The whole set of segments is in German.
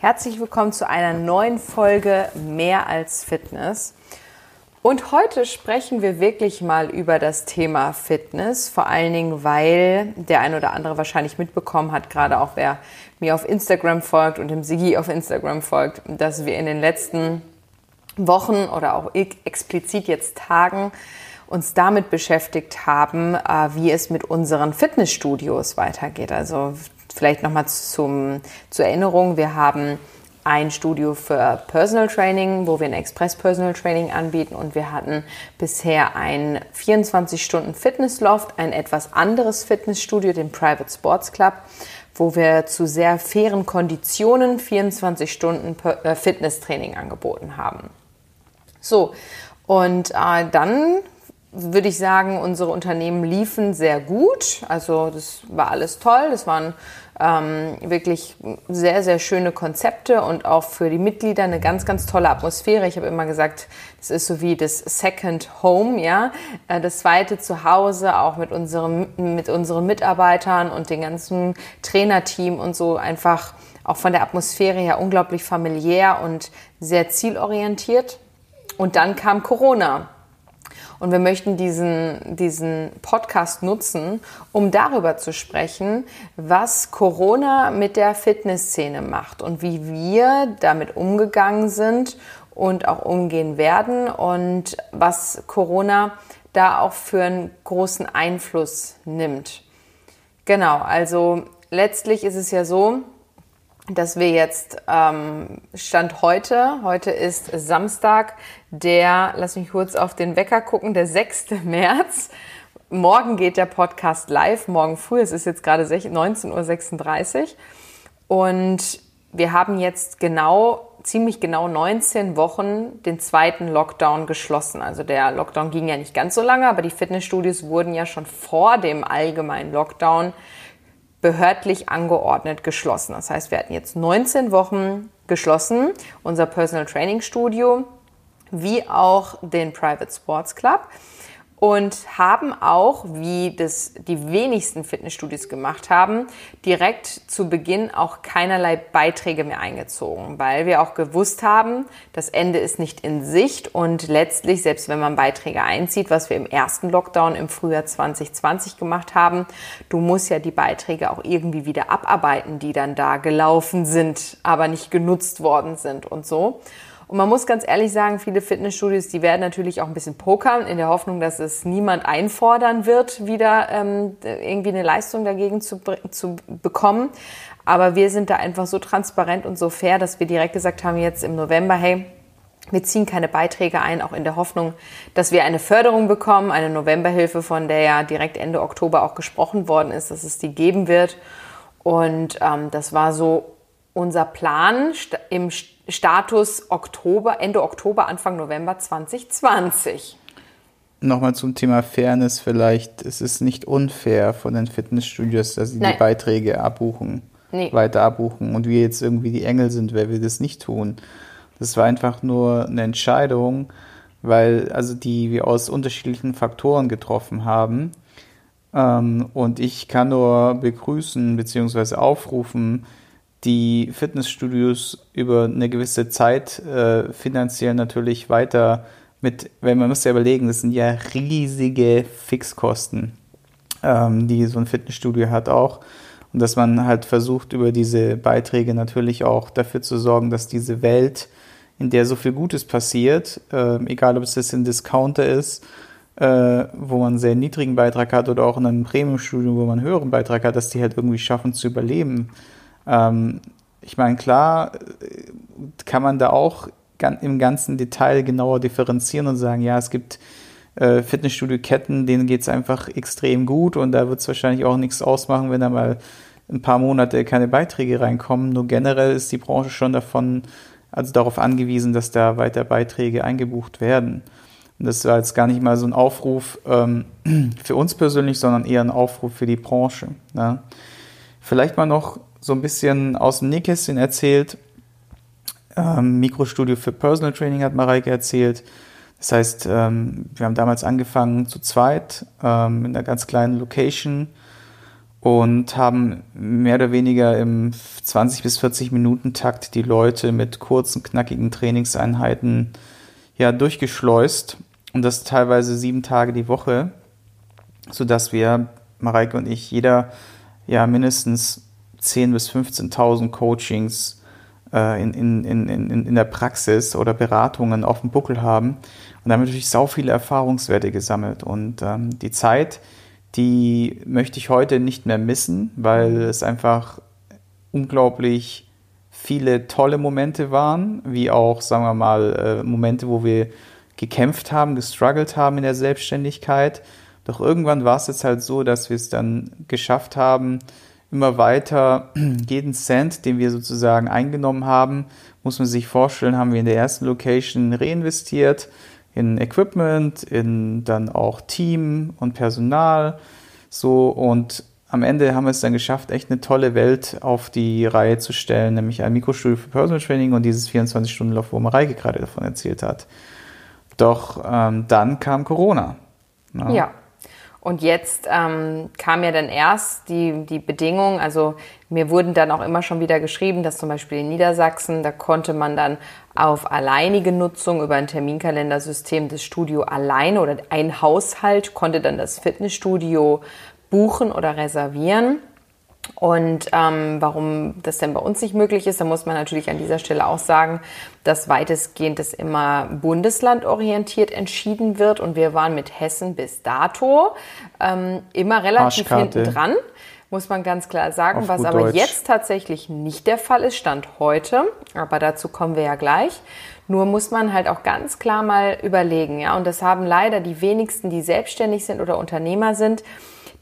Herzlich willkommen zu einer neuen Folge Mehr als Fitness. Und heute sprechen wir wirklich mal über das Thema Fitness, vor allen Dingen, weil der ein oder andere wahrscheinlich mitbekommen hat, gerade auch wer mir auf Instagram folgt und dem Sigi auf Instagram folgt, dass wir in den letzten Wochen oder auch explizit jetzt Tagen uns damit beschäftigt haben, äh, wie es mit unseren Fitnessstudios weitergeht. Also vielleicht nochmal zur Erinnerung, wir haben ein Studio für Personal Training, wo wir ein Express Personal Training anbieten und wir hatten bisher ein 24 Stunden Fitnessloft, ein etwas anderes Fitnessstudio, den Private Sports Club, wo wir zu sehr fairen Konditionen 24 Stunden äh, Fitnesstraining angeboten haben. So, und äh, dann würde ich sagen, unsere Unternehmen liefen sehr gut. Also das war alles toll. Das waren ähm, wirklich sehr, sehr schöne Konzepte und auch für die Mitglieder eine ganz, ganz tolle Atmosphäre. Ich habe immer gesagt, das ist so wie das Second Home, ja, äh, das zweite Zuhause, auch mit unserem, mit unseren Mitarbeitern und dem ganzen Trainerteam und so einfach auch von der Atmosphäre her unglaublich familiär und sehr zielorientiert. Und dann kam Corona. Und wir möchten diesen, diesen Podcast nutzen, um darüber zu sprechen, was Corona mit der Fitnessszene macht und wie wir damit umgegangen sind und auch umgehen werden und was Corona da auch für einen großen Einfluss nimmt. Genau, also letztlich ist es ja so, dass wir jetzt ähm, Stand heute, heute ist Samstag, der, lass mich kurz auf den Wecker gucken, der 6. März. Morgen geht der Podcast live, morgen früh, es ist jetzt gerade 19.36 Uhr. Und wir haben jetzt genau, ziemlich genau 19 Wochen den zweiten Lockdown geschlossen. Also der Lockdown ging ja nicht ganz so lange, aber die Fitnessstudios wurden ja schon vor dem allgemeinen Lockdown behördlich angeordnet geschlossen. Das heißt, wir hatten jetzt 19 Wochen geschlossen, unser Personal Training Studio, wie auch den Private Sports Club und haben auch, wie das die wenigsten Fitnessstudios gemacht haben, direkt zu Beginn auch keinerlei Beiträge mehr eingezogen, weil wir auch gewusst haben, das Ende ist nicht in Sicht und letztlich, selbst wenn man Beiträge einzieht, was wir im ersten Lockdown im Frühjahr 2020 gemacht haben, du musst ja die Beiträge auch irgendwie wieder abarbeiten, die dann da gelaufen sind, aber nicht genutzt worden sind und so. Und man muss ganz ehrlich sagen, viele Fitnessstudios, die werden natürlich auch ein bisschen pokern, in der Hoffnung, dass es niemand einfordern wird, wieder ähm, irgendwie eine Leistung dagegen zu, zu bekommen. Aber wir sind da einfach so transparent und so fair, dass wir direkt gesagt haben, jetzt im November, hey, wir ziehen keine Beiträge ein, auch in der Hoffnung, dass wir eine Förderung bekommen, eine Novemberhilfe, von der ja direkt Ende Oktober auch gesprochen worden ist, dass es die geben wird. Und ähm, das war so unser Plan im Status Oktober, Ende Oktober, Anfang November 2020. Nochmal zum Thema Fairness vielleicht. Es ist nicht unfair von den Fitnessstudios, dass sie Nein. die Beiträge abbuchen, nee. weiter abbuchen und wir jetzt irgendwie die Engel sind, weil wir das nicht tun. Das war einfach nur eine Entscheidung, weil also die wir aus unterschiedlichen Faktoren getroffen haben. Ähm, und ich kann nur begrüßen bzw. aufrufen, die Fitnessstudios über eine gewisse Zeit äh, finanziell natürlich weiter mit, weil man muss ja überlegen, das sind ja riesige Fixkosten, ähm, die so ein Fitnessstudio hat auch. Und dass man halt versucht, über diese Beiträge natürlich auch dafür zu sorgen, dass diese Welt, in der so viel Gutes passiert, äh, egal ob es das ein Discounter ist, äh, wo man einen sehr niedrigen Beitrag hat oder auch in einem Premium-Studio, wo man einen höheren Beitrag hat, dass die halt irgendwie schaffen zu überleben. Ähm, ich meine, klar kann man da auch im ganzen Detail genauer differenzieren und sagen, ja, es gibt äh, Fitnessstudio-Ketten, denen geht es einfach extrem gut und da wird es wahrscheinlich auch nichts ausmachen, wenn da mal ein paar Monate keine Beiträge reinkommen. Nur generell ist die Branche schon davon, also darauf angewiesen, dass da weiter Beiträge eingebucht werden. Und das war jetzt gar nicht mal so ein Aufruf ähm, für uns persönlich, sondern eher ein Aufruf für die Branche. Ne? Vielleicht mal noch so ein bisschen aus dem Nähkästchen erzählt. Ähm, Mikrostudio für Personal Training hat Mareike erzählt. Das heißt, ähm, wir haben damals angefangen zu zweit ähm, in einer ganz kleinen Location und haben mehr oder weniger im 20 bis 40 Minuten Takt die Leute mit kurzen, knackigen Trainingseinheiten ja durchgeschleust und das teilweise sieben Tage die Woche, sodass wir, Mareike und ich, jeder ja mindestens 10.000 bis 15.000 Coachings äh, in, in, in, in der Praxis oder Beratungen auf dem Buckel haben und damit natürlich sau viele Erfahrungswerte gesammelt. Und ähm, die Zeit, die möchte ich heute nicht mehr missen, weil es einfach unglaublich viele tolle Momente waren, wie auch, sagen wir mal, äh, Momente, wo wir gekämpft haben, gestruggelt haben in der Selbstständigkeit. Doch irgendwann war es jetzt halt so, dass wir es dann geschafft haben, immer weiter jeden Cent, den wir sozusagen eingenommen haben, muss man sich vorstellen, haben wir in der ersten Location reinvestiert in Equipment, in dann auch Team und Personal, so und am Ende haben wir es dann geschafft, echt eine tolle Welt auf die Reihe zu stellen, nämlich ein Mikrostudio für Personal Training und dieses 24-Stunden-Lauf, wo Mareike gerade davon erzählt hat. Doch ähm, dann kam Corona. Ja. ja. Und jetzt ähm, kam ja dann erst die, die Bedingung, also mir wurden dann auch immer schon wieder geschrieben, dass zum Beispiel in Niedersachsen, da konnte man dann auf alleinige Nutzung über ein Terminkalendersystem das Studio alleine oder ein Haushalt konnte dann das Fitnessstudio buchen oder reservieren. Und ähm, warum das denn bei uns nicht möglich ist, da muss man natürlich an dieser Stelle auch sagen, dass weitestgehend das immer bundeslandorientiert entschieden wird. Und wir waren mit Hessen bis dato ähm, immer relativ hinten dran, muss man ganz klar sagen. Auf Was aber Deutsch. jetzt tatsächlich nicht der Fall ist, stand heute, aber dazu kommen wir ja gleich. Nur muss man halt auch ganz klar mal überlegen, ja. Und das haben leider die wenigsten, die selbstständig sind oder Unternehmer sind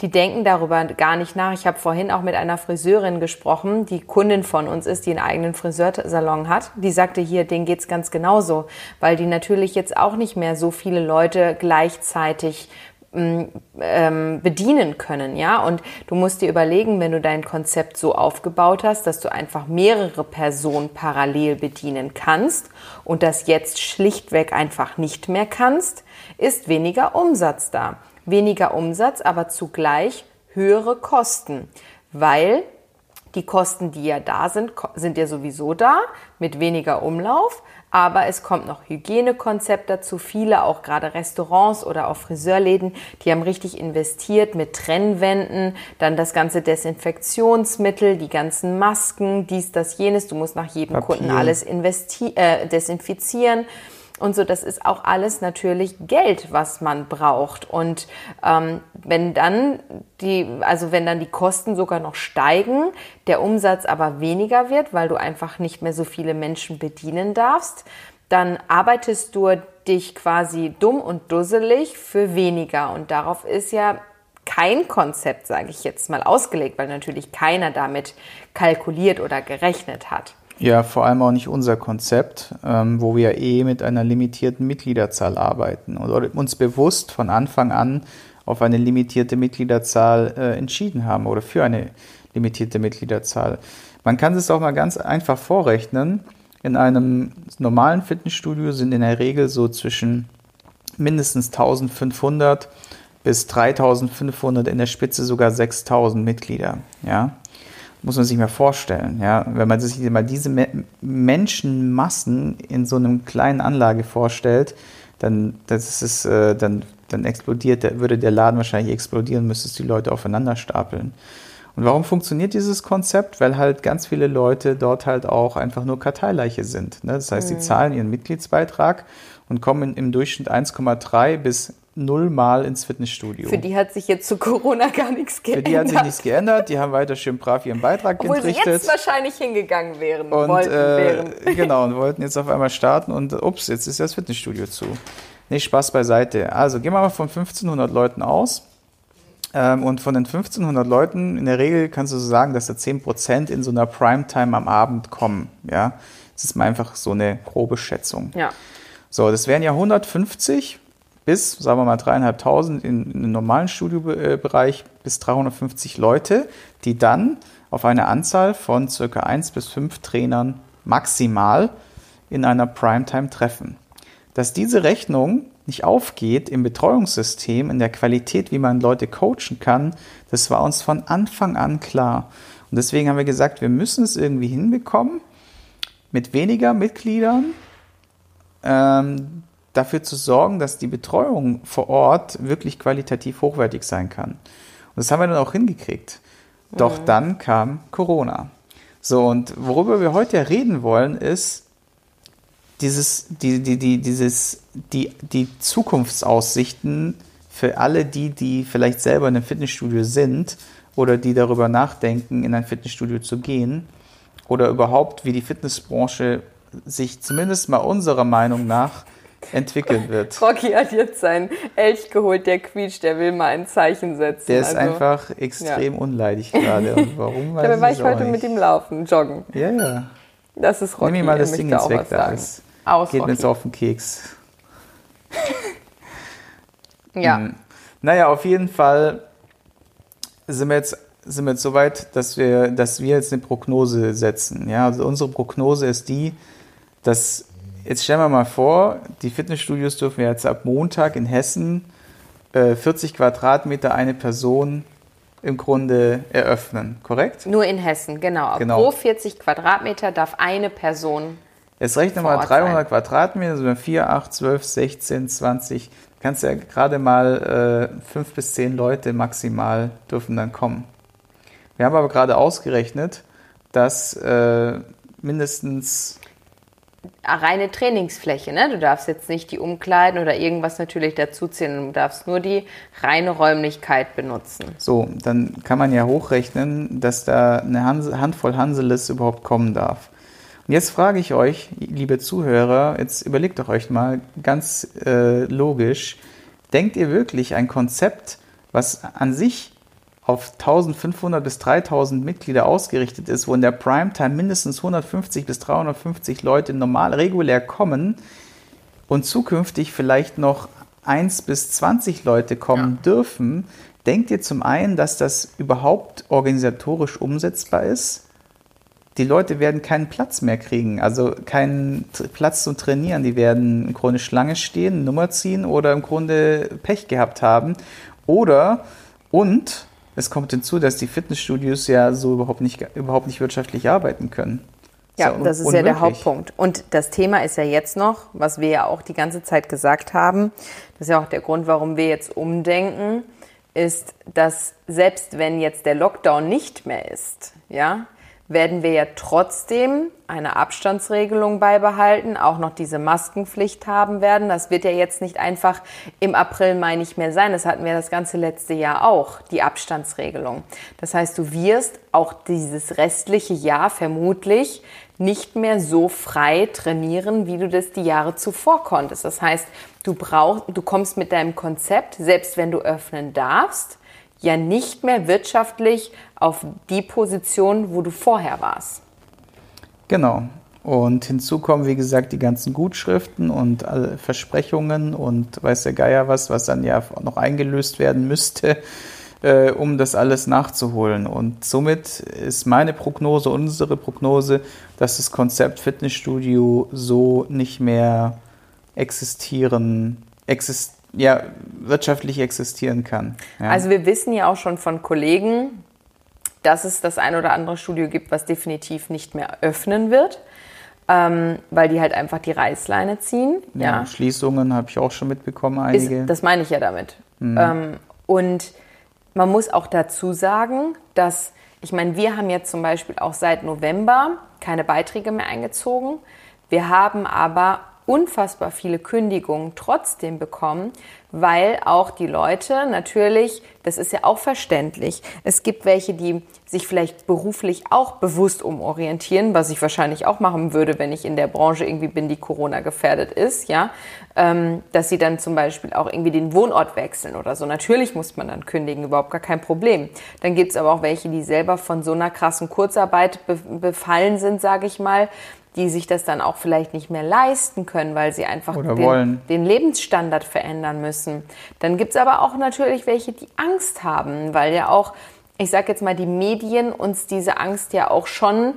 die denken darüber gar nicht nach. Ich habe vorhin auch mit einer Friseurin gesprochen, die Kundin von uns ist, die einen eigenen Friseursalon hat. Die sagte hier, denen geht's ganz genauso, weil die natürlich jetzt auch nicht mehr so viele Leute gleichzeitig mm, ähm, bedienen können, ja. Und du musst dir überlegen, wenn du dein Konzept so aufgebaut hast, dass du einfach mehrere Personen parallel bedienen kannst und das jetzt schlichtweg einfach nicht mehr kannst, ist weniger Umsatz da weniger Umsatz, aber zugleich höhere Kosten, weil die Kosten, die ja da sind, sind ja sowieso da mit weniger Umlauf, aber es kommt noch Hygienekonzept dazu. Viele, auch gerade Restaurants oder auch Friseurläden, die haben richtig investiert mit Trennwänden, dann das ganze Desinfektionsmittel, die ganzen Masken, dies, das, jenes. Du musst nach jedem Papier. Kunden alles äh, desinfizieren und so, das ist auch alles natürlich Geld, was man braucht. Und ähm, wenn dann die, also wenn dann die Kosten sogar noch steigen, der Umsatz aber weniger wird, weil du einfach nicht mehr so viele Menschen bedienen darfst, dann arbeitest du dich quasi dumm und dusselig für weniger. Und darauf ist ja kein Konzept, sage ich jetzt mal, ausgelegt, weil natürlich keiner damit kalkuliert oder gerechnet hat. Ja, vor allem auch nicht unser Konzept, ähm, wo wir eh mit einer limitierten Mitgliederzahl arbeiten und uns bewusst von Anfang an auf eine limitierte Mitgliederzahl äh, entschieden haben oder für eine limitierte Mitgliederzahl. Man kann es auch mal ganz einfach vorrechnen. In einem normalen Fitnessstudio sind in der Regel so zwischen mindestens 1500 bis 3500, in der Spitze sogar 6000 Mitglieder. Ja? Muss man sich mal vorstellen. Ja? Wenn man sich mal diese Menschenmassen in so einem kleinen Anlage vorstellt, dann, das ist, äh, dann, dann explodiert, der, würde der Laden wahrscheinlich explodieren, müsstest die Leute aufeinander stapeln. Und warum funktioniert dieses Konzept? Weil halt ganz viele Leute dort halt auch einfach nur Karteileiche sind. Ne? Das heißt, mhm. sie zahlen ihren Mitgliedsbeitrag und kommen im Durchschnitt 1,3 bis nullmal ins Fitnessstudio. Für die hat sich jetzt zu Corona gar nichts geändert. Für die hat sich nichts geändert. Die haben weiter schön brav ihren Beitrag Obwohl entrichtet. sie jetzt wahrscheinlich hingegangen wären. Und, wollten, äh, wären. Genau, und wollten jetzt auf einmal starten und ups, jetzt ist das Fitnessstudio zu. Nee, Spaß beiseite. Also gehen wir mal von 1500 Leuten aus. Ähm, und von den 1500 Leuten, in der Regel kannst du so sagen, dass da 10% in so einer Primetime am Abend kommen. Ja, das ist mal einfach so eine grobe Schätzung. Ja. So, das wären ja 150 bis, sagen wir mal, dreieinhalbtausend in, in einem normalen Studiobereich bis 350 Leute, die dann auf eine Anzahl von circa eins bis fünf Trainern maximal in einer Primetime treffen. Dass diese Rechnung nicht aufgeht im Betreuungssystem, in der Qualität, wie man Leute coachen kann, das war uns von Anfang an klar. Und deswegen haben wir gesagt, wir müssen es irgendwie hinbekommen, mit weniger Mitgliedern ähm, dafür zu sorgen, dass die Betreuung vor Ort wirklich qualitativ hochwertig sein kann. Und das haben wir dann auch hingekriegt. Doch mhm. dann kam Corona. So, und worüber wir heute reden wollen, ist dieses, die, die, die, dieses, die, die Zukunftsaussichten für alle die, die vielleicht selber in einem Fitnessstudio sind oder die darüber nachdenken, in ein Fitnessstudio zu gehen oder überhaupt, wie die Fitnessbranche sich zumindest mal unserer Meinung nach entwickeln wird. Rocky hat jetzt seinen Elch geholt, der quietscht, der will mal ein Zeichen setzen. Der ist also, einfach extrem ja. unleidig gerade. Und warum weiß Dabei war ich heute nicht. mit ihm laufen, joggen. Ja, ja. Das ist Rocky. Nimm mir mal das Ding jetzt weg, da ist. Aus, Geht Rocky. mir jetzt auf den Keks. ja. Hm. Naja, auf jeden Fall sind wir jetzt sind wir jetzt so weit, dass wir, dass wir jetzt eine Prognose setzen. Ja, also unsere Prognose ist die, dass Jetzt stellen wir mal vor, die Fitnessstudios dürfen jetzt ab Montag in Hessen äh, 40 Quadratmeter eine Person im Grunde eröffnen, korrekt? Nur in Hessen, genau. genau. Pro 40 Quadratmeter darf eine Person. Jetzt rechne mal 300 sein. Quadratmeter, so 4, 8, 12, 16, 20. Du kannst ja gerade mal äh, 5 bis 10 Leute maximal dürfen dann kommen. Wir haben aber gerade ausgerechnet, dass äh, mindestens reine Trainingsfläche. Ne? Du darfst jetzt nicht die Umkleiden oder irgendwas natürlich dazuziehen. Du darfst nur die reine Räumlichkeit benutzen. So, dann kann man ja hochrechnen, dass da eine Handvoll Hanseles überhaupt kommen darf. Und jetzt frage ich euch, liebe Zuhörer, jetzt überlegt doch euch mal ganz äh, logisch, denkt ihr wirklich ein Konzept, was an sich auf 1500 bis 3000 Mitglieder ausgerichtet ist, wo in der Primetime mindestens 150 bis 350 Leute normal regulär kommen und zukünftig vielleicht noch 1 bis 20 Leute kommen ja. dürfen, denkt ihr zum einen, dass das überhaupt organisatorisch umsetzbar ist? Die Leute werden keinen Platz mehr kriegen, also keinen Platz zum Trainieren. Die werden im Grunde Schlange stehen, Nummer ziehen oder im Grunde Pech gehabt haben. Oder und es kommt hinzu, dass die Fitnessstudios ja so überhaupt nicht, überhaupt nicht wirtschaftlich arbeiten können. Ja, ja das ist unmöglich. ja der Hauptpunkt. Und das Thema ist ja jetzt noch, was wir ja auch die ganze Zeit gesagt haben, das ist ja auch der Grund, warum wir jetzt umdenken, ist, dass selbst wenn jetzt der Lockdown nicht mehr ist, ja, werden wir ja trotzdem eine Abstandsregelung beibehalten, auch noch diese Maskenpflicht haben werden. Das wird ja jetzt nicht einfach im April, Mai nicht mehr sein. Das hatten wir das ganze letzte Jahr auch, die Abstandsregelung. Das heißt, du wirst auch dieses restliche Jahr vermutlich nicht mehr so frei trainieren, wie du das die Jahre zuvor konntest. Das heißt, du brauchst, du kommst mit deinem Konzept, selbst wenn du öffnen darfst, ja nicht mehr wirtschaftlich auf die Position, wo du vorher warst. Genau. Und hinzu kommen, wie gesagt, die ganzen Gutschriften und Versprechungen und weiß der Geier was, was dann ja noch eingelöst werden müsste, äh, um das alles nachzuholen. Und somit ist meine Prognose, unsere Prognose, dass das Konzept Fitnessstudio so nicht mehr existieren, exist ja, wirtschaftlich existieren kann. Ja. Also wir wissen ja auch schon von Kollegen, dass es das ein oder andere Studio gibt, was definitiv nicht mehr öffnen wird, ähm, weil die halt einfach die Reißleine ziehen. Ja, ja. Schließungen habe ich auch schon mitbekommen, einige. Ist, das meine ich ja damit. Mhm. Ähm, und man muss auch dazu sagen, dass, ich meine, wir haben jetzt zum Beispiel auch seit November keine Beiträge mehr eingezogen. Wir haben aber unfassbar viele Kündigungen trotzdem bekommen, weil auch die Leute natürlich, das ist ja auch verständlich, es gibt welche, die sich vielleicht beruflich auch bewusst umorientieren, was ich wahrscheinlich auch machen würde, wenn ich in der Branche irgendwie bin, die Corona gefährdet ist, ja, ähm, dass sie dann zum Beispiel auch irgendwie den Wohnort wechseln oder so. Natürlich muss man dann kündigen, überhaupt gar kein Problem. Dann gibt es aber auch welche, die selber von so einer krassen Kurzarbeit befallen sind, sage ich mal, die sich das dann auch vielleicht nicht mehr leisten können, weil sie einfach den, den, Lebensstandard verändern müssen. Dann gibt es aber auch natürlich welche, die Angst haben, weil ja auch, ich sage jetzt mal, die Medien uns diese Angst ja auch schon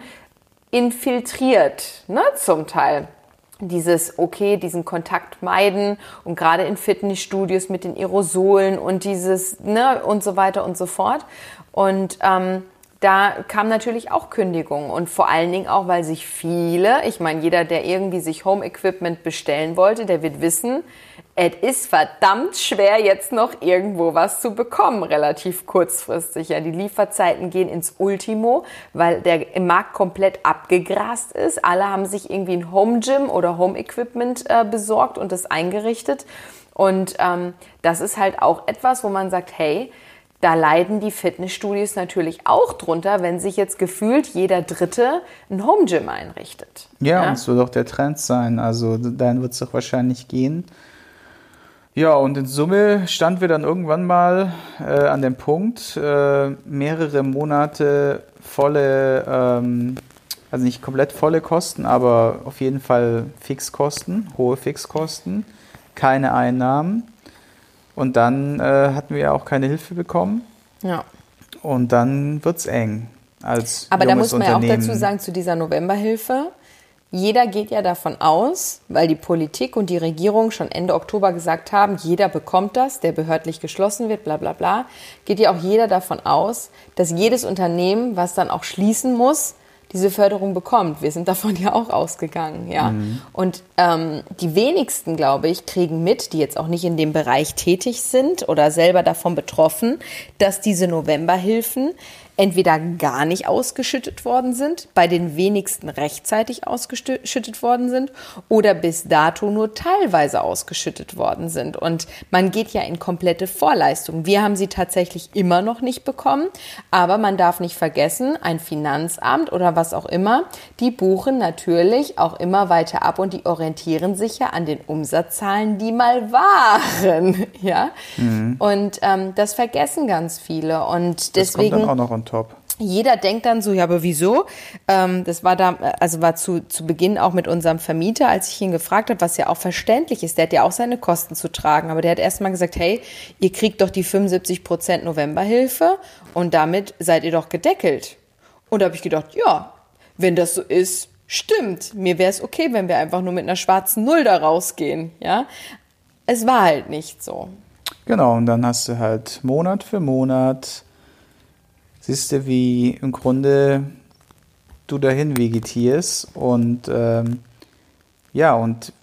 infiltriert, ne, zum Teil. dieses, okay, diesen Kontakt meiden und gerade in Fitnessstudios mit den Aerosolen und dieses, ne, und so weiter und so fort. Und ähm, da kam natürlich auch Kündigung und vor allen Dingen auch, weil sich viele, ich meine, jeder, der irgendwie sich Home Equipment bestellen wollte, der wird wissen, es ist verdammt schwer, jetzt noch irgendwo was zu bekommen, relativ kurzfristig. Ja, die Lieferzeiten gehen ins Ultimo, weil der Markt komplett abgegrast ist. Alle haben sich irgendwie ein Home Gym oder Home Equipment äh, besorgt und das eingerichtet. Und ähm, das ist halt auch etwas, wo man sagt, hey, da leiden die Fitnessstudios natürlich auch drunter, wenn sich jetzt gefühlt jeder Dritte ein Home Gym einrichtet. Ja, ja? und es wird auch der Trend sein. Also dann wird es doch wahrscheinlich gehen. Ja, und in Summe standen wir dann irgendwann mal äh, an dem Punkt, äh, mehrere Monate volle, ähm, also nicht komplett volle Kosten, aber auf jeden Fall Fixkosten, hohe Fixkosten, keine Einnahmen und dann äh, hatten wir auch keine Hilfe bekommen. Ja. Und dann wird es eng. Als Aber da muss man ja auch dazu sagen, zu dieser Novemberhilfe, jeder geht ja davon aus, weil die Politik und die Regierung schon Ende Oktober gesagt haben, jeder bekommt das, der behördlich geschlossen wird, bla bla bla, geht ja auch jeder davon aus, dass jedes Unternehmen, was dann auch schließen muss, diese Förderung bekommt. Wir sind davon ja auch ausgegangen, ja. Mhm. Und ähm, die wenigsten, glaube ich, kriegen mit, die jetzt auch nicht in dem Bereich tätig sind oder selber davon betroffen, dass diese Novemberhilfen entweder gar nicht ausgeschüttet worden sind, bei den wenigsten rechtzeitig ausgeschüttet worden sind oder bis dato nur teilweise ausgeschüttet worden sind. Und man geht ja in komplette Vorleistung. Wir haben sie tatsächlich immer noch nicht bekommen, aber man darf nicht vergessen, ein Finanzamt oder was auch immer, die buchen natürlich auch immer weiter ab und die orientieren sich ja an den Umsatzzahlen, die mal waren. Ja? Mhm. Und ähm, das vergessen ganz viele. Und deswegen. Top. Jeder denkt dann so, ja, aber wieso? Ähm, das war da, also war zu, zu Beginn auch mit unserem Vermieter, als ich ihn gefragt habe, was ja auch verständlich ist. Der hat ja auch seine Kosten zu tragen, aber der hat erstmal gesagt, hey, ihr kriegt doch die 75 Prozent Novemberhilfe und damit seid ihr doch gedeckelt. Und da habe ich gedacht, ja, wenn das so ist, stimmt. Mir wäre es okay, wenn wir einfach nur mit einer schwarzen Null da rausgehen, ja. Es war halt nicht so. Genau, und dann hast du halt Monat für Monat siehst du, wie im Grunde du dahin vegetierst und ähm, ja, und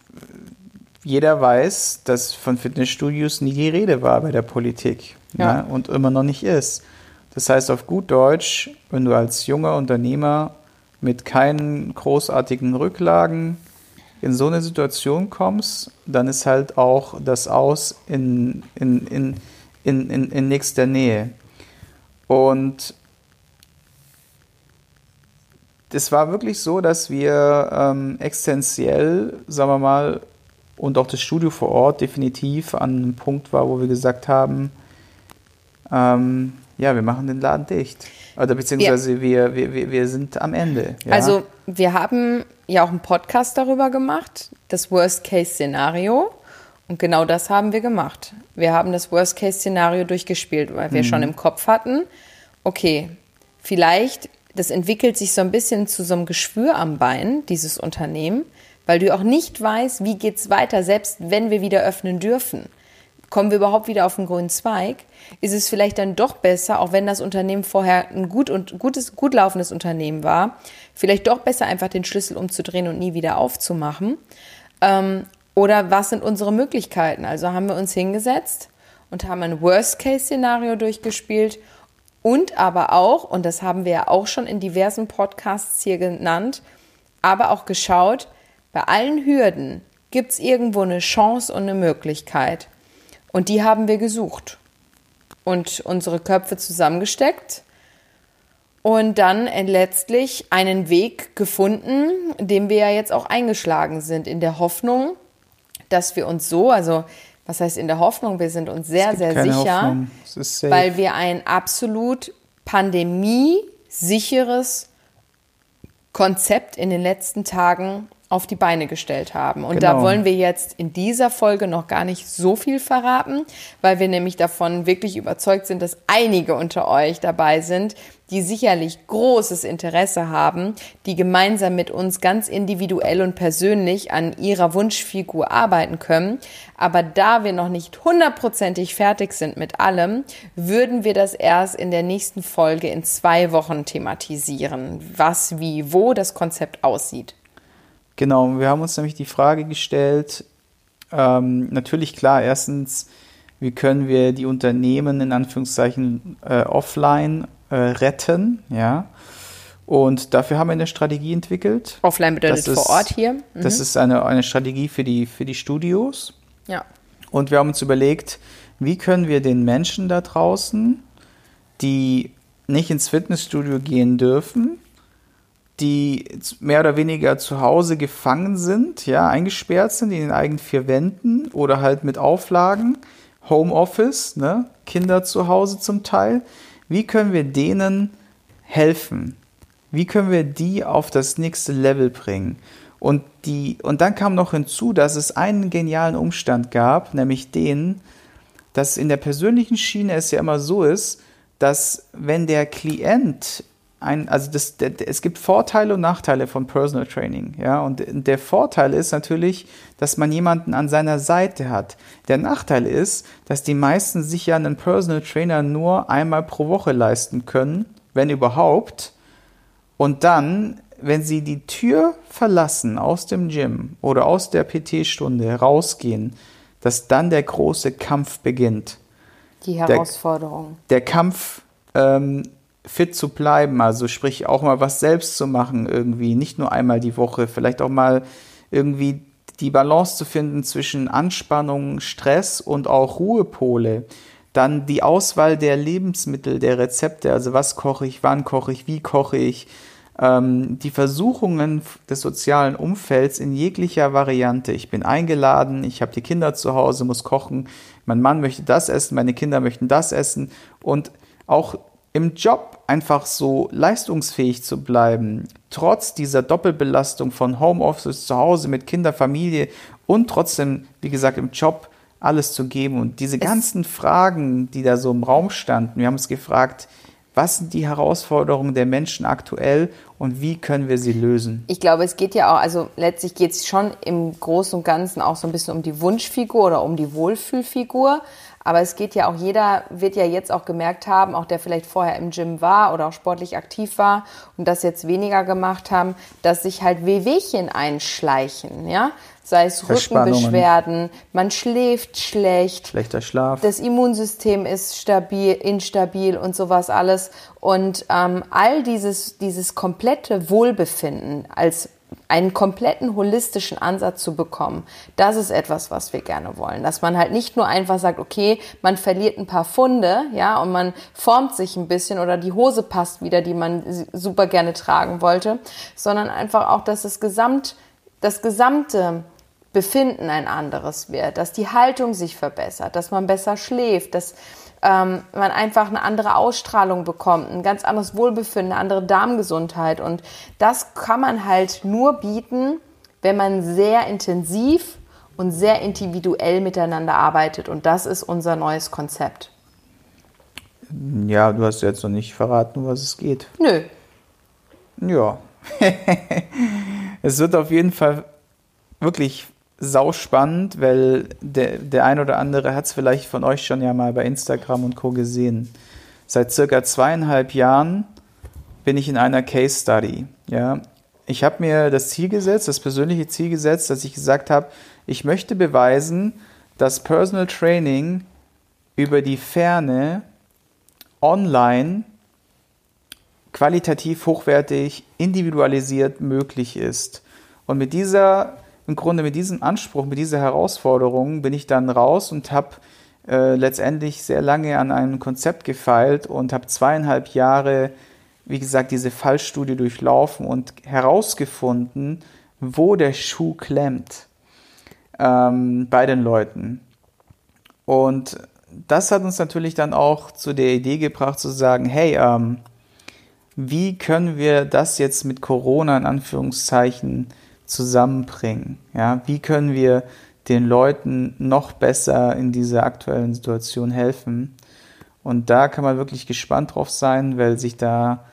jeder weiß, dass von Fitnessstudios nie die Rede war bei der Politik ja. ne? und immer noch nicht ist. Das heißt auf gut Deutsch, wenn du als junger Unternehmer mit keinen großartigen Rücklagen in so eine Situation kommst, dann ist halt auch das Aus in, in, in, in, in, in nächster Nähe. Und das war wirklich so, dass wir ähm, existenziell, sagen wir mal, und auch das Studio vor Ort definitiv an einem Punkt war, wo wir gesagt haben, ähm, ja, wir machen den Laden dicht. Oder beziehungsweise ja. wir, wir, wir sind am Ende. Ja? Also wir haben ja auch einen Podcast darüber gemacht, das Worst-Case-Szenario. Und genau das haben wir gemacht. Wir haben das Worst-Case-Szenario durchgespielt, weil wir mhm. schon im Kopf hatten, okay, vielleicht, das entwickelt sich so ein bisschen zu so einem Geschwür am Bein, dieses Unternehmen, weil du auch nicht weißt, wie geht es weiter, selbst wenn wir wieder öffnen dürfen. Kommen wir überhaupt wieder auf den grünen Zweig? Ist es vielleicht dann doch besser, auch wenn das Unternehmen vorher ein gut und gutes, gut laufendes Unternehmen war, vielleicht doch besser einfach den Schlüssel umzudrehen und nie wieder aufzumachen? Ähm, oder was sind unsere Möglichkeiten? Also haben wir uns hingesetzt und haben ein Worst-Case-Szenario durchgespielt und aber auch, und das haben wir ja auch schon in diversen Podcasts hier genannt, aber auch geschaut, bei allen Hürden gibt es irgendwo eine Chance und eine Möglichkeit. Und die haben wir gesucht und unsere Köpfe zusammengesteckt und dann letztlich einen Weg gefunden, den wir ja jetzt auch eingeschlagen sind, in der Hoffnung, dass wir uns so, also was heißt in der Hoffnung, wir sind uns sehr, sehr sicher, weil wir ein absolut pandemiesicheres Konzept in den letzten Tagen auf die Beine gestellt haben. Und genau. da wollen wir jetzt in dieser Folge noch gar nicht so viel verraten, weil wir nämlich davon wirklich überzeugt sind, dass einige unter euch dabei sind, die sicherlich großes Interesse haben, die gemeinsam mit uns ganz individuell und persönlich an ihrer Wunschfigur arbeiten können. Aber da wir noch nicht hundertprozentig fertig sind mit allem, würden wir das erst in der nächsten Folge in zwei Wochen thematisieren, was, wie, wo das Konzept aussieht. Genau, wir haben uns nämlich die Frage gestellt, ähm, natürlich klar, erstens, wie können wir die Unternehmen in Anführungszeichen äh, offline äh, retten, ja. Und dafür haben wir eine Strategie entwickelt. Offline bedeutet ist, vor Ort hier. Mhm. Das ist eine, eine Strategie für die, für die Studios. Ja. Und wir haben uns überlegt, wie können wir den Menschen da draußen, die nicht ins Fitnessstudio gehen dürfen, die mehr oder weniger zu Hause gefangen sind, ja, eingesperrt sind in den eigenen vier Wänden oder halt mit Auflagen, Homeoffice, ne, Kinder zu Hause zum Teil. Wie können wir denen helfen? Wie können wir die auf das nächste Level bringen? Und, die, und dann kam noch hinzu, dass es einen genialen Umstand gab, nämlich den, dass in der persönlichen Schiene es ja immer so ist, dass wenn der Klient ein, also das, der, es gibt Vorteile und Nachteile von Personal Training, ja, und der Vorteil ist natürlich, dass man jemanden an seiner Seite hat. Der Nachteil ist, dass die meisten sich ja einen Personal Trainer nur einmal pro Woche leisten können, wenn überhaupt, und dann, wenn sie die Tür verlassen aus dem Gym oder aus der PT-Stunde rausgehen, dass dann der große Kampf beginnt. Die Herausforderung. Der, der Kampf ähm, fit zu bleiben, also sprich auch mal was selbst zu machen irgendwie, nicht nur einmal die Woche, vielleicht auch mal irgendwie die Balance zu finden zwischen Anspannung, Stress und auch Ruhepole. Dann die Auswahl der Lebensmittel, der Rezepte, also was koche ich, wann koche ich, wie koche ich. Ähm, die Versuchungen des sozialen Umfelds in jeglicher Variante. Ich bin eingeladen, ich habe die Kinder zu Hause, muss kochen, mein Mann möchte das essen, meine Kinder möchten das essen. Und auch im Job einfach so leistungsfähig zu bleiben, trotz dieser Doppelbelastung von Homeoffice zu Hause mit Kinder, Familie und trotzdem, wie gesagt, im Job alles zu geben. Und diese ganzen Fragen, die da so im Raum standen, wir haben uns gefragt, was sind die Herausforderungen der Menschen aktuell und wie können wir sie lösen? Ich glaube, es geht ja auch, also letztlich geht es schon im Großen und Ganzen auch so ein bisschen um die Wunschfigur oder um die Wohlfühlfigur. Aber es geht ja auch, jeder wird ja jetzt auch gemerkt haben, auch der vielleicht vorher im Gym war oder auch sportlich aktiv war und das jetzt weniger gemacht haben, dass sich halt Wehwehchen einschleichen, ja. Sei es Rückenbeschwerden, man schläft schlecht. Schlechter Schlaf. Das Immunsystem ist stabil, instabil und sowas alles. Und ähm, all dieses, dieses komplette Wohlbefinden als einen kompletten holistischen Ansatz zu bekommen, das ist etwas, was wir gerne wollen. Dass man halt nicht nur einfach sagt, okay, man verliert ein paar Funde, ja, und man formt sich ein bisschen oder die Hose passt wieder, die man super gerne tragen wollte, sondern einfach auch, dass das Gesamt, das gesamte Befinden ein anderes wird, dass die Haltung sich verbessert, dass man besser schläft, dass ähm, man einfach eine andere Ausstrahlung bekommt, ein ganz anderes Wohlbefinden, eine andere Darmgesundheit. Und das kann man halt nur bieten, wenn man sehr intensiv und sehr individuell miteinander arbeitet. Und das ist unser neues Konzept. Ja, du hast jetzt noch nicht verraten, um was es geht. Nö. Ja. es wird auf jeden Fall wirklich sauspannend, weil der, der ein oder andere hat es vielleicht von euch schon ja mal bei Instagram und Co. gesehen. Seit circa zweieinhalb Jahren bin ich in einer Case Study. Ja, ich habe mir das Ziel gesetzt, das persönliche Ziel gesetzt, dass ich gesagt habe, ich möchte beweisen, dass Personal Training über die Ferne online qualitativ hochwertig, individualisiert möglich ist. Und mit dieser im Grunde mit diesem Anspruch, mit dieser Herausforderung bin ich dann raus und habe äh, letztendlich sehr lange an einem Konzept gefeilt und habe zweieinhalb Jahre, wie gesagt, diese Fallstudie durchlaufen und herausgefunden, wo der Schuh klemmt ähm, bei den Leuten. Und das hat uns natürlich dann auch zu der Idee gebracht zu sagen, hey, ähm, wie können wir das jetzt mit Corona in Anführungszeichen zusammenbringen? Ja, wie können wir den Leuten noch besser in dieser aktuellen Situation helfen? Und da kann man wirklich gespannt drauf sein, weil sich da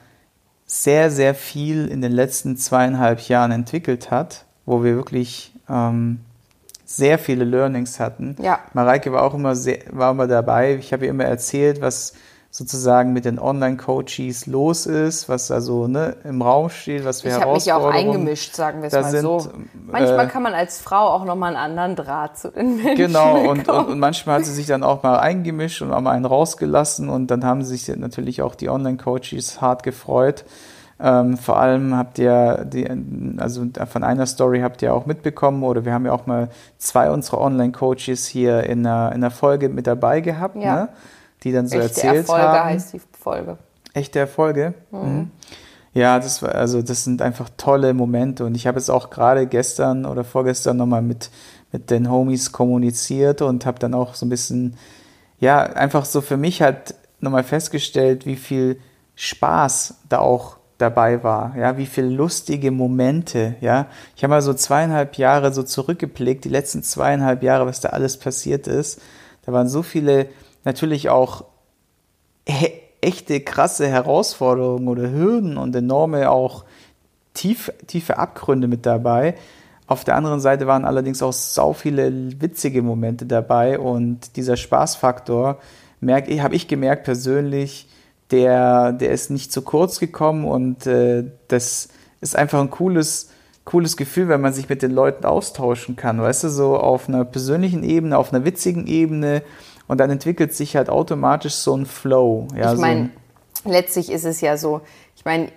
sehr, sehr viel in den letzten zweieinhalb Jahren entwickelt hat, wo wir wirklich ähm, sehr viele Learnings hatten. Ja. Mareike war auch immer, sehr, war immer dabei. Ich habe ihr immer erzählt, was sozusagen mit den Online-Coaches los ist, was also ne, im Raum steht, was wir Ich habe mich ja auch eingemischt, sagen wir es mal sind, so. Manchmal äh, kann man als Frau auch nochmal einen anderen Draht zu den Menschen Genau, und, und, und, manchmal hat sie sich dann auch mal eingemischt und auch mal einen rausgelassen und dann haben sich natürlich auch die Online-Coaches hart gefreut. Ähm, vor allem habt ihr, die, also von einer Story habt ihr auch mitbekommen oder wir haben ja auch mal zwei unserer Online-Coaches hier in einer, in einer Folge mit dabei gehabt. Ja. Ne? Die dann so Echte erzählt Erfolge haben. heißt die Folge. Echte Erfolge? Mhm. Mhm. Ja, das war, also das sind einfach tolle Momente und ich habe es auch gerade gestern oder vorgestern nochmal mit, mit den Homies kommuniziert und habe dann auch so ein bisschen, ja, einfach so für mich halt nochmal festgestellt, wie viel Spaß da auch dabei war, ja, wie viele lustige Momente, ja. Ich habe mal so zweieinhalb Jahre so zurückgeblickt, die letzten zweieinhalb Jahre, was da alles passiert ist. Da waren so viele natürlich auch echte krasse Herausforderungen oder Hürden und enorme auch tief, tiefe Abgründe mit dabei. Auf der anderen Seite waren allerdings auch sau viele witzige Momente dabei und dieser Spaßfaktor, habe ich gemerkt persönlich, der, der ist nicht zu kurz gekommen und äh, das ist einfach ein cooles, cooles Gefühl, wenn man sich mit den Leuten austauschen kann, weißt du, so auf einer persönlichen Ebene, auf einer witzigen Ebene, und dann entwickelt sich halt automatisch so ein Flow. Ja, ich meine, so letztlich ist es ja so, ich meine,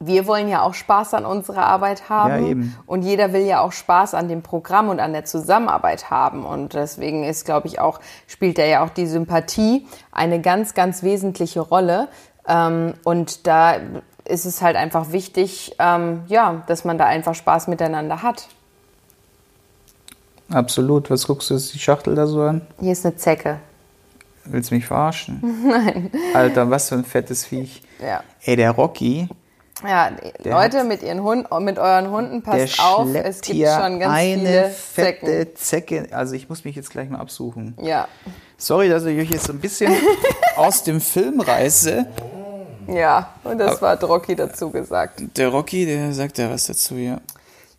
wir wollen ja auch Spaß an unserer Arbeit haben. Ja, eben. Und jeder will ja auch Spaß an dem Programm und an der Zusammenarbeit haben. Und deswegen ist, glaube ich, auch, spielt da ja auch die Sympathie eine ganz, ganz wesentliche Rolle. Ähm, und da ist es halt einfach wichtig, ähm, ja, dass man da einfach Spaß miteinander hat. Absolut. Was guckst du jetzt die Schachtel da so an? Hier ist eine Zecke. Willst du mich verarschen? Nein. Alter, was für ein fettes Viech. Ja. Ey, der Rocky. Ja, Leute mit ihren Hunden, mit euren Hunden passt auf, es gibt schon ganz eine viele fette Zecken. Zecke. Also ich muss mich jetzt gleich mal absuchen. Ja. Sorry, dass ich euch jetzt so ein bisschen aus dem Film reiße. Ja, und das Aber, war Rocky dazu gesagt. Der Rocky, der sagt ja was dazu, ja.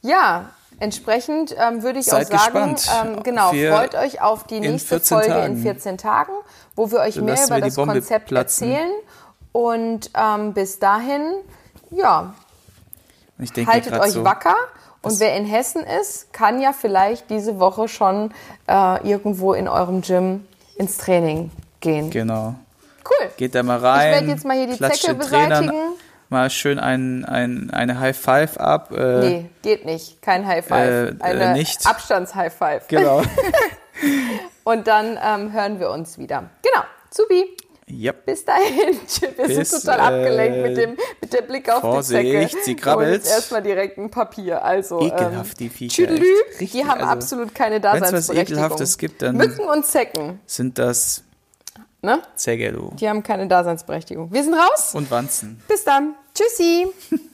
Ja, Entsprechend ähm, würde ich Seid auch sagen, ähm, genau, freut euch auf die nächste Folge Tagen. in 14 Tagen, wo wir euch so mehr über das Konzept platzen. erzählen. Und ähm, bis dahin, ja, haltet euch so, wacker. Und wer in Hessen ist, kann ja vielleicht diese Woche schon äh, irgendwo in eurem Gym ins Training gehen. Genau. Cool. Geht da mal rein. Ich werde jetzt mal hier die Zecke beseitigen. Trainern mal schön ein, ein, eine High Five ab. Äh, nee, geht nicht. Kein High Five. Äh, eine äh, nicht. Abstands-High Five. Genau. Und dann ähm, hören wir uns wieder. Genau. Subi. Yep. Bis dahin. Wir Bis, sind total abgelenkt mit dem, mit dem Blick auf Vorsicht, die Zecke. sie krabbelt. Und jetzt erstmal direkt ein Papier. Also, Ekelhaft, ähm, die Viecher. Tschüdelü, die haben also, absolut keine Daseinsberechtigung. Wenn es was Ekelhaftes gibt, dann Mücken und Zecken. sind das Ne? Sehr gerne. Die haben keine Daseinsberechtigung. Wir sind raus. Und Wanzen. Bis dann. Tschüssi.